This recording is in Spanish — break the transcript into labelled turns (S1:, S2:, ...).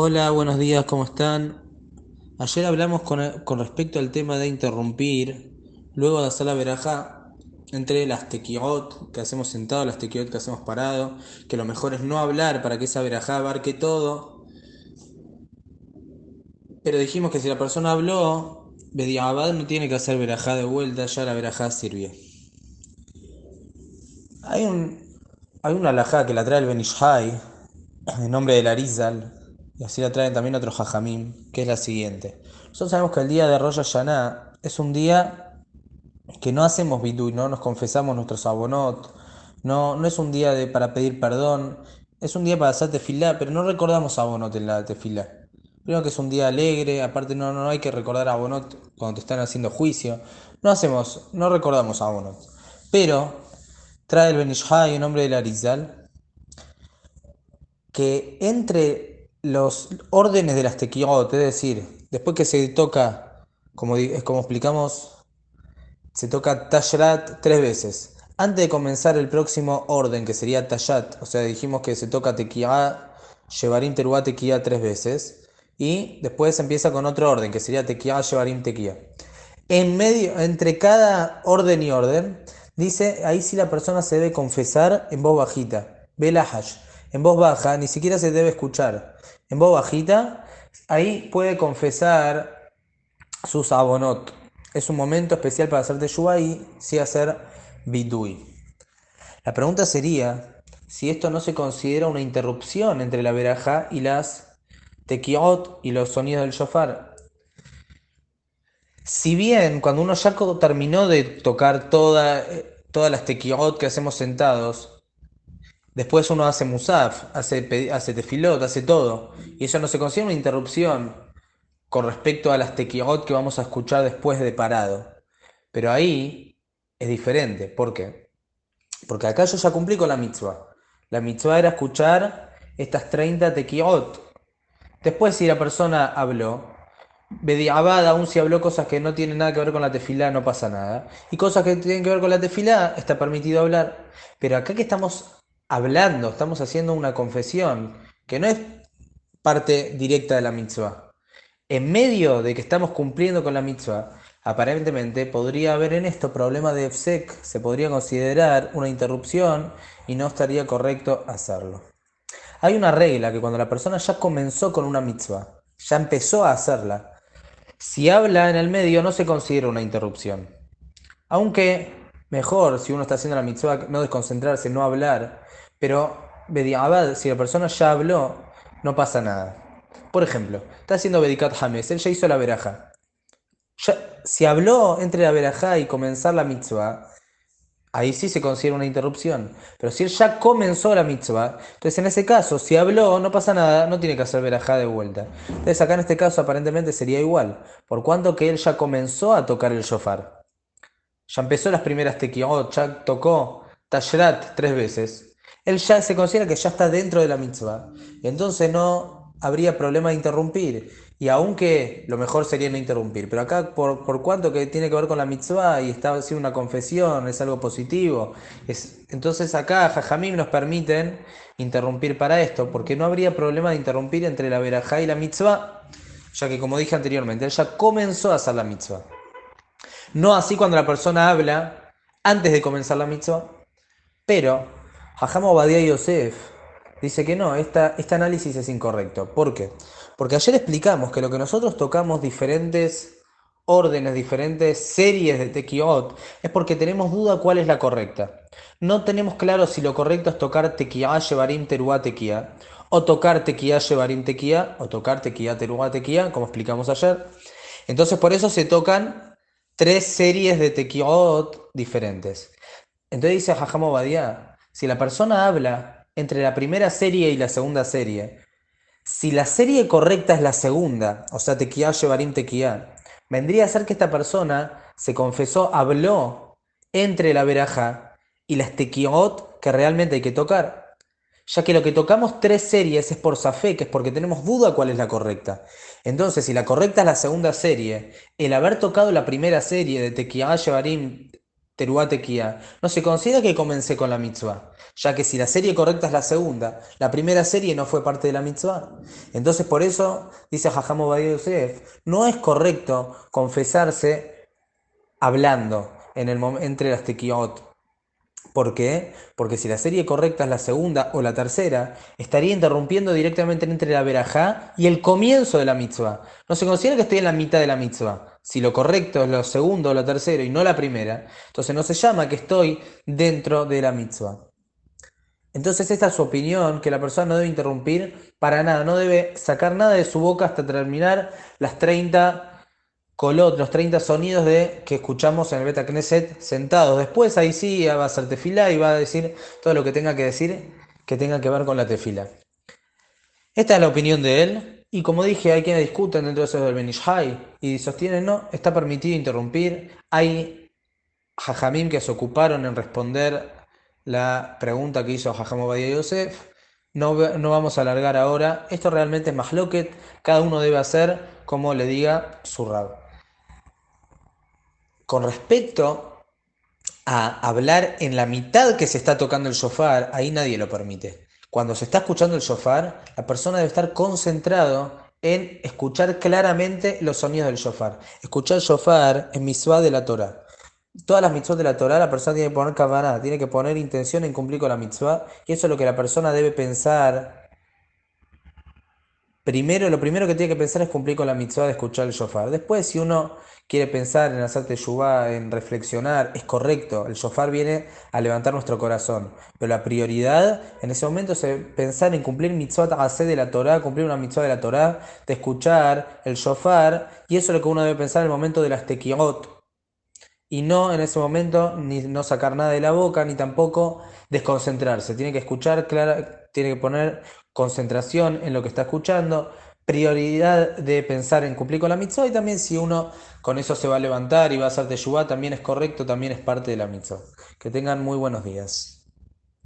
S1: Hola, buenos días, ¿cómo están? Ayer hablamos con, con respecto al tema de interrumpir, luego de hacer la verajá, entre las tequiot que hacemos sentado, las tequiot que hacemos parado, que lo mejor es no hablar para que esa verajá abarque todo. Pero dijimos que si la persona habló, Bediabad no tiene que hacer verajá de vuelta, ya la verajá sirvió. Hay un, hay una alajá que la trae el Benishai, en nombre del Arizal, y así la traen también otros hajamim, que es la siguiente. Nosotros sabemos que el día de Rosh Hashanah es un día que no hacemos bidui, no nos confesamos nuestros abonot, no, no es un día de, para pedir perdón, es un día para hacer tefilá, pero no recordamos abonot en la tefilá. Primero que es un día alegre, aparte no, no hay que recordar abonot cuando te están haciendo juicio. No hacemos, no recordamos abonot. Pero trae el Benishai en nombre del Arizal que entre los órdenes de las tequiot, es decir, después que se toca, como, como explicamos, se toca Tashrat tres veces. Antes de comenzar el próximo orden, que sería Tashat, o sea, dijimos que se toca Tequia, Shevarim Teruá Tequia tres veces, y después empieza con otro orden, que sería Tequia, Shevarim Tequia. En medio, entre cada orden y orden, dice, ahí sí la persona se debe confesar en voz bajita, Belahash en voz baja, ni siquiera se debe escuchar. En voz bajita, ahí puede confesar sus abonot. Es un momento especial para hacer teshuva y sí hacer bidui. La pregunta sería si esto no se considera una interrupción entre la veraja y las tequiot y los sonidos del shofar. Si bien cuando uno ya terminó de tocar eh, todas las tequiot que hacemos sentados, Después uno hace musaf, hace, tefilot, hace todo. Y eso no se considera una interrupción con respecto a las tequiot que vamos a escuchar después de parado. Pero ahí es diferente. ¿Por qué? Porque acá yo ya cumplí con la mitzvah. La mitzvah era escuchar estas 30 tequiot. Después si la persona habló, Bediabad aún si habló cosas que no tienen nada que ver con la tefilá, no pasa nada. Y cosas que tienen que ver con la tefilá, está permitido hablar. Pero acá que estamos hablando, estamos haciendo una confesión, que no es parte directa de la mitzvah. En medio de que estamos cumpliendo con la mitzvah, aparentemente podría haber en esto problema de EFSEC, se podría considerar una interrupción y no estaría correcto hacerlo. Hay una regla que cuando la persona ya comenzó con una mitzvah, ya empezó a hacerla, si habla en el medio no se considera una interrupción. Aunque mejor, si uno está haciendo la mitzvah, no desconcentrarse, no hablar, pero, si la persona ya habló, no pasa nada. Por ejemplo, está haciendo Bedikat Hames, él ya hizo la veraja. si habló entre la veraja y comenzar la mitzvah, ahí sí se considera una interrupción. Pero si él ya comenzó la mitzvah, entonces en ese caso, si habló, no pasa nada, no tiene que hacer verajá de vuelta. Entonces acá en este caso aparentemente sería igual, por cuanto que él ya comenzó a tocar el shofar. Ya empezó las primeras tequiot, ya tocó Tashrat tres veces él ya se considera que ya está dentro de la mitzvah. Entonces no habría problema de interrumpir. Y aunque lo mejor sería no interrumpir. Pero acá, por, por cuanto que tiene que ver con la mitzvah y está haciendo una confesión, es algo positivo. Es, entonces acá, Jajamim nos permiten interrumpir para esto, porque no habría problema de interrumpir entre la verajá y la mitzvah, ya que como dije anteriormente, él ya comenzó a hacer la mitzvah. No así cuando la persona habla antes de comenzar la mitzvah, pero Hajam Obadiah Yosef dice que no, esta, este análisis es incorrecto. ¿Por qué? Porque ayer explicamos que lo que nosotros tocamos diferentes órdenes, diferentes series de tequiot, es porque tenemos duda cuál es la correcta. No tenemos claro si lo correcto es tocar tequia, shevarim, teruá, tequia, o tocar tequia, shevarim, tequia, o tocar tequia, teruá, tequia, como explicamos ayer. Entonces por eso se tocan tres series de tequiot diferentes. Entonces dice Hajam Obadiah, si la persona habla entre la primera serie y la segunda serie, si la serie correcta es la segunda, o sea, Tequia, Shevarim, Tequia, vendría a ser que esta persona se confesó, habló entre la veraja y las Tequiot que realmente hay que tocar. Ya que lo que tocamos tres series es por Safé, que es porque tenemos duda cuál es la correcta. Entonces, si la correcta es la segunda serie, el haber tocado la primera serie de Tequia, Shevarim, Teruatequía, no se considera que comencé con la mitzvah, ya que si la serie correcta es la segunda, la primera serie no fue parte de la mitzvah. Entonces por eso, dice Jajamo Yosef, no es correcto confesarse hablando en el, entre las tequiot. ¿Por qué? Porque si la serie correcta es la segunda o la tercera, estaría interrumpiendo directamente entre la verajá y el comienzo de la mitzvah. No se considera que estoy en la mitad de la mitzvah. Si lo correcto es lo segundo o la tercera y no la primera, entonces no se llama que estoy dentro de la mitzvah. Entonces esta es su opinión, que la persona no debe interrumpir para nada, no debe sacar nada de su boca hasta terminar las 30 colot, los 30 sonidos de, que escuchamos en el Beta Knesset sentados. Después ahí sí va a hacer tefila y va a decir todo lo que tenga que decir que tenga que ver con la tefila. Esta es la opinión de él. Y como dije, hay quienes discuten dentro de eso del Benishai y sostienen, no, está permitido interrumpir. Hay hajamim que se ocuparon en responder la pregunta que hizo Jajam Obadiah Yosef. No, no, vamos a alargar ahora. Esto realmente es más. Cada uno debe hacer como le diga su rab. Con respecto a hablar en la mitad que se está tocando el shofar, ahí nadie lo permite. Cuando se está escuchando el shofar, la persona debe estar concentrado en escuchar claramente los sonidos del shofar. Escuchar shofar es misua de la Torah. Todas las mitzvot de la Torah, la persona tiene que poner kavaná, tiene que poner intención en cumplir con la mitzvah, y eso es lo que la persona debe pensar. Primero, lo primero que tiene que pensar es cumplir con la mitzvah de escuchar el shofar. Después, si uno quiere pensar en hacer teshuvah, en reflexionar, es correcto. El shofar viene a levantar nuestro corazón. Pero la prioridad en ese momento es pensar en cumplir mitzvot hacer de la Torah, cumplir una mitzvah de la Torah, de escuchar el shofar. Y eso es lo que uno debe pensar en el momento de las tequiot. Y no en ese momento ni no sacar nada de la boca, ni tampoco desconcentrarse. Tiene que escuchar, clara, tiene que poner concentración en lo que está escuchando prioridad de pensar en cumplir con la mitzvah y también si uno con eso se va a levantar y va a hacer teshuvah, también es correcto, también es parte de la mitzvah. Que tengan muy buenos días.